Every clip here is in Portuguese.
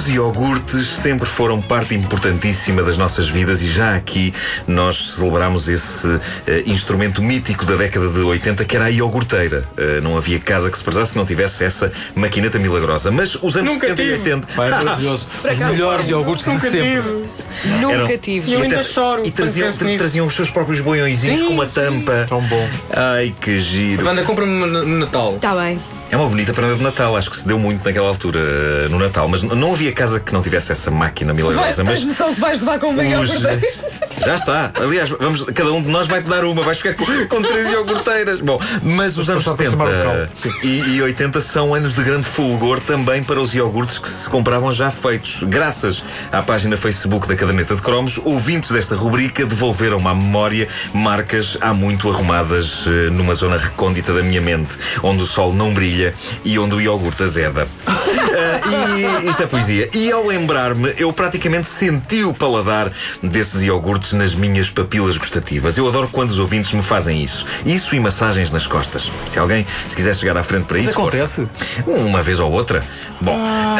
Os iogurtes sempre foram parte importantíssima das nossas vidas e já aqui nós celebramos esse eh, instrumento mítico da década de 80 que era a iogurteira. Eh, não havia casa que se precisasse que não tivesse essa maquineta milagrosa. Mas os anos Nunca 70 e tive. 80 Vai, maravilhoso. Os melhores iogurtes de Nunca sempre. tive. Nunca eram- tive. E eu e ainda tra- choro E traziam, nisso. traziam os seus próprios boiõezinhos Sim, com uma sim. tampa. Tão bom. Ai, que giro. Wanda, compra-me no Natal. Está bem. É uma bonita prenda de Natal, acho que se deu muito naquela altura, eh, no Natal. Mas não havia casa que não tivesse essa máquina Vai, milagrosa. tens Mas noção que vais levar com um os- iogurteiros? Já está. Aliás, vamos, cada um de nós vai te dar uma. Vais ficar com, com três iogurteiras. Bom, mas os anos passar para 70 chamar o cão. Sim. e, e 80 são anos de grande fulgor também para os iogurtes que se compravam já feitos. Graças à página Facebook da Caderneta de Cromos, ouvintes desta rubrica devolveram-me à memória marcas há muito arrumadas eh, numa zona recôndita da minha mente, onde o sol não brilha e onde o iogurte azeda. Ah, e isto é poesia. E ao lembrar-me, eu praticamente senti o paladar desses iogurtes nas minhas papilas gustativas. Eu adoro quando os ouvintes me fazem isso. Isso e massagens nas costas. Se alguém se quiser chegar à frente para isso, acontece? força. Uma vez ou outra. Bom, ah,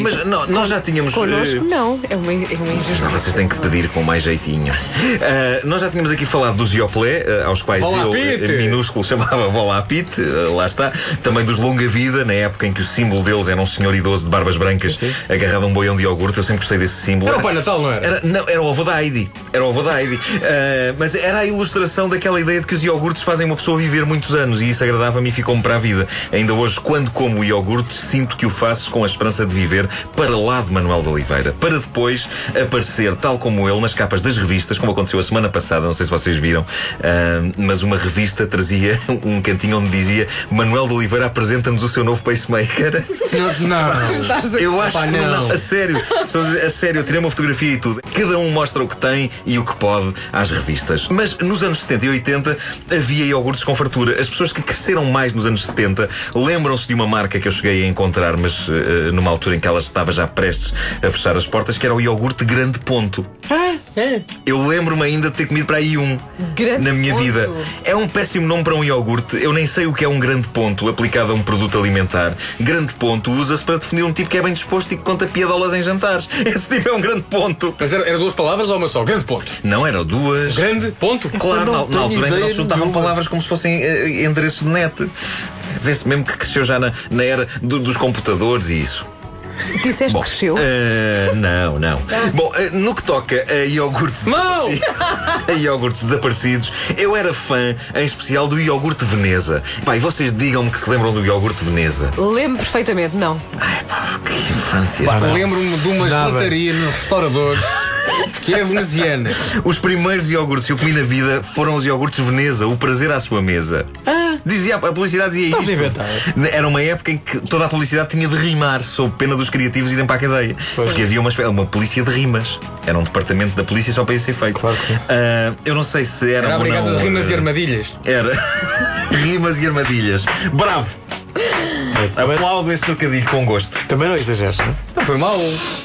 mas não, nós já tínhamos. Connosco, eh, não. É uma, é uma injustiça. Vocês têm que pedir com mais jeitinho. Ah, nós já tínhamos aqui falado dos Ioplé, aos quais Volá eu, Pite. eh, minúsculo, chamava Volá Pite, ah, lá está. Também dos Longa Vida, na época em que o símbolo deles era um senhor idoso de barbas brancas agarrado a um boião de iogurte. Eu sempre gostei desse símbolo. Era o Pai Natal, não era? Era, não, era o avô da Heidi. Era o avô da Heidi. Ah, mas era a ilustração daquela ideia de que os iogurtes fazem uma pessoa viver muitos anos e isso agradava-me e ficou-me para a vida. Ainda hoje, quando como iogurtes, sinto que o faço com a esperança de viver para lá de Manuel de Oliveira. Para depois aparecer, tal como ele, nas capas das revistas, como aconteceu a semana passada, não sei se vocês viram, ah, mas uma revista trazia um cantinho onde dizia Manuel de Oliveira apresenta-nos o seu novo pacemaker. Não, não. Estás a- Eu acho Pá, que não. A sério, a, dizer, a sério, eu tirei uma fotografia e tudo. Cada um mostra o que tem e o que pode às revistas. Mas nos anos 70 e 80 havia iogurtes com fartura. As pessoas que cresceram mais nos anos 70 lembram-se de uma marca que eu cheguei a encontrar, mas eh, numa altura em que ela estava já prestes a fechar as portas, que era o iogurte Grande Ponto. Eu lembro-me ainda de ter comido para aí um Grande na minha Ponto. vida. É um péssimo nome para um iogurte. Eu nem sei o que é um grande ponto aplicado a um produto alimentar. Grande ponto usa-se para definir um tipo que é bem disposto e que conta piadolas em jantares. Esse tipo é um grande ponto. Mas era, era duas palavras ou uma só? Grande ponto. Não eram duas. Grande ponto. Claro, não na, na altura ainda juntavam nenhuma. palavras como se fossem eh, endereços de net. Vê-se mesmo que cresceu já na, na era do- dos computadores e isso. Disseste que cresceu? Eh, não, não. Bom, eh, no que toca a iogurtes, Mau! a iogurtes desaparecidos, eu era fã, em especial, do iogurte Veneza. Pai, vocês digam-me que se lembram do iogurte Veneza. Lembro perfeitamente, não. Ai, pá, que infância. Lembro-me de uma gelataria nos restauradores que é veneziana. Os primeiros iogurtes que eu comi na vida foram os iogurtes Veneza, o prazer à sua mesa. Dizia, a publicidade dizia Estás isto. a inventar. Era uma época em que toda a publicidade tinha de rimar, sob pena dos criativos irem para a cadeia. Porque havia uma, uma polícia de rimas. Era um departamento da polícia só para isso ser feito. Claro que sim. Ah, eu não sei se era. Era brigada não, de rimas e ah, armadilhas. Era. rimas e armadilhas. Bravo! Aplaudo esse trocadilho com gosto. Também não exageres, não é? Não foi mal.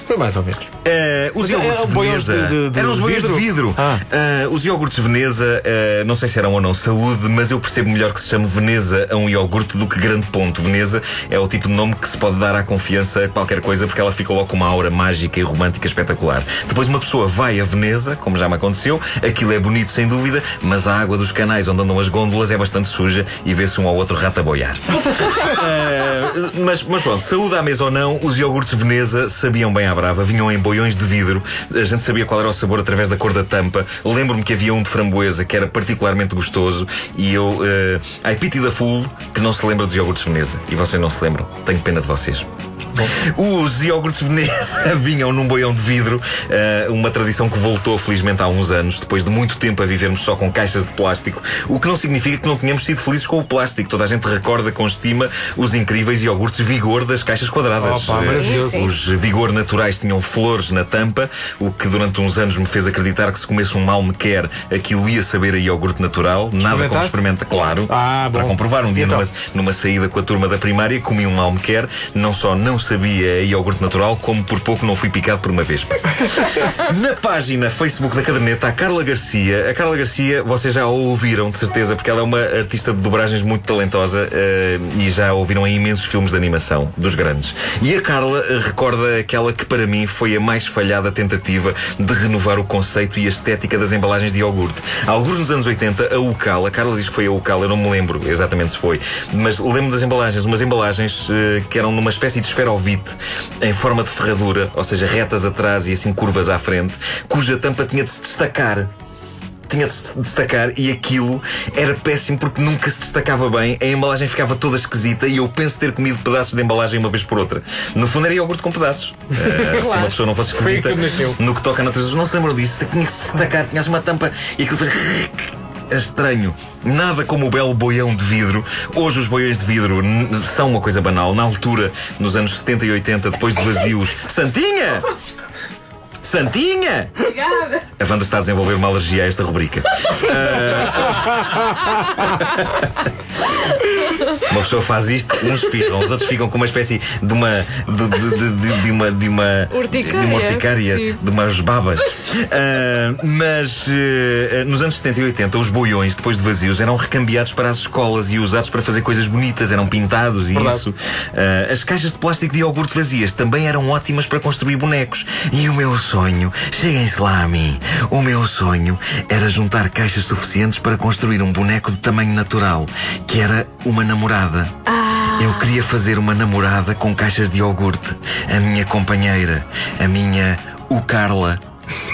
Foi mais ou menos. Eh, os iogurtes eram boiões Veneza. de- de- de eram os boiões de vidro? Ah. Eh, os iogurtes Veneza, eh, não sei se eram ou não saúde, mas eu percebo melhor que se chame Veneza a um iogurte do que Grande Ponto. Veneza é o tipo de nome que se pode dar à confiança a qualquer coisa porque ela fica logo com uma aura mágica e romântica espetacular. Depois uma pessoa vai a Veneza, como já me aconteceu, aquilo é bonito sem dúvida, mas a água dos canais onde andam as gôndolas é bastante suja e vê-se um ao outro rato a boiar. Eh, mas, mas pronto, saúde à mesa ou não, os iogurtes Veneza sabiam bem à brava, vinham em de vidro, a gente sabia qual era o sabor através da cor da tampa. Lembro-me que havia um de framboesa que era particularmente gostoso e eu, uh, I pity da fool, que não se lembra dos iogurtes Veneza. E vocês não se lembram. Tenho pena de vocês. Os iogurtes Veneza vinham num boião de vidro, eh, uma tradição que voltou felizmente há uns anos, depois de muito tempo a vivermos só com caixas de plástico, o que não significa que não tenhamos sido felizes com o plástico. Toda a gente recorda com estima os incríveis iogurtes Vigor das caixas quadradas. Opa. Os Vigor naturais tinham flores na tampa, o que durante uns anos me fez acreditar que se comesse um mal me quer, aquilo ia saber a iogurte natural. Nada como experimenta, claro. Ah, para comprovar. Um dia Então? numa, numa saída com a turma da primária, comi um mal me quer, não só não sabia a iogurte natural, como por pouco não fui picado por uma vespa. Na página Facebook da caderneta, a Carla Garcia. A Carla Garcia, vocês já a ouviram, de certeza, porque ela é uma artista de dobragens muito talentosa eh, e já a ouviram em imensos filmes de animação, dos grandes. E a Carla eh, recorda aquela que para mim foi a mais falhada tentativa de renovar o conceito e a estética das embalagens de iogurte. Alguns nos anos 80, a Ucal, a Carla diz que foi a Ucal, eu não me lembro exatamente se foi, mas lembro das embalagens, umas embalagens eh, que eram numa espécie de esferovite em forma de ferradura, ou seja, retas atrás e assim curvas à frente, cuja tampa tinha de se destacar tinha de se destacar e aquilo era péssimo porque nunca se destacava bem, a embalagem ficava toda esquisita e eu penso ter comido pedaços de embalagem uma vez por outra. No fundo era iogurte com pedaços. Eh, Se uma Claro. pessoa não fosse esquisita no que toca a natureza, não se lembram disso, tinha que se destacar, tinha assim uma tampa e aquilo depois. É estranho. Nada como o belo boião de vidro. Hoje os boiões de vidro são uma coisa banal. Na altura, nos anos 70 e 80, depois de vazios. Santinha! Santinha! Obrigada. A Wanda está a desenvolver uma alergia a esta rubrica. Ah, uma pessoa faz isto, uns espirram, os outros ficam com uma espécie de uma. de, de- de- de- de uma. de uma. Urticária, de uma urticária, de umas babas. Ah, mas eh, nos anos 70 e 80, os boiões, depois de vazios, eram recambiados para as escolas e usados para fazer coisas bonitas, eram pintados e Verdade. isso. Ah, as caixas de plástico de iogurte vazias também eram ótimas para construir bonecos. E o meu sonho, cheguem-se lá a mim, o meu sonho era juntar caixas suficientes para construir um boneco de tamanho natural, que era uma namorada. Eu queria fazer uma namorada com caixas de iogurte. A minha companheira, a minha o Carla.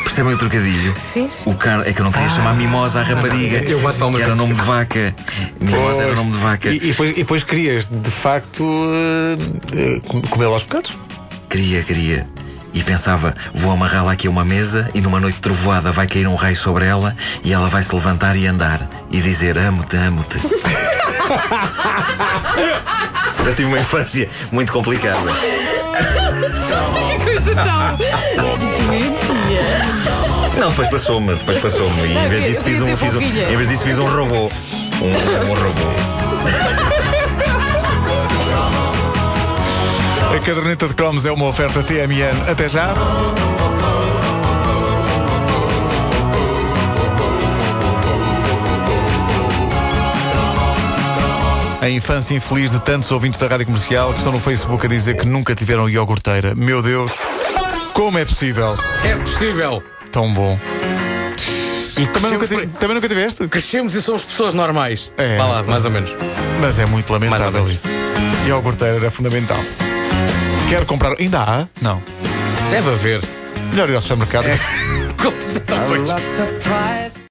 Percebem o trocadilho? Sim, sim. O Car... É que eu não queria chamar Mimosa à rapariga. Eu bato palmas que era nome de vaca. Mimosa era Pois. nome de vaca. E, e depois, e depois querias, de facto, eh, eh, com- comê-la aos bocados? Queria, queria. E pensava, vou amarrá-la aqui a uma mesa e numa noite trovoada vai cair um raio sobre ela e ela vai se levantar e andar e dizer amo-te, amo-te. Eu tive uma infância muito complicada. Que coisa tão. Não, depois passou-me, depois passou-me. E em vez disso fiz um, fiz um, em vez disso fiz um robô. Um, um robô. A caderneta de cromos é uma oferta TMN. Até já. A infância infeliz de tantos ouvintes da rádio comercial que estão no Facebook a dizer que nunca tiveram iogurteira. Meu Deus, como é possível? É possível. Tão bom. E Também nunca, ti- também nunca tiveste? crescemos e somos pessoas normais. É. Vá lá, mais ou menos. Mas é muito lamentável Mais ou menos. isso. Iogurteira era fundamental. Quero comprar. Ainda há? Não. Deve haver. Melhor ir ao supermercado. Como- Talvez.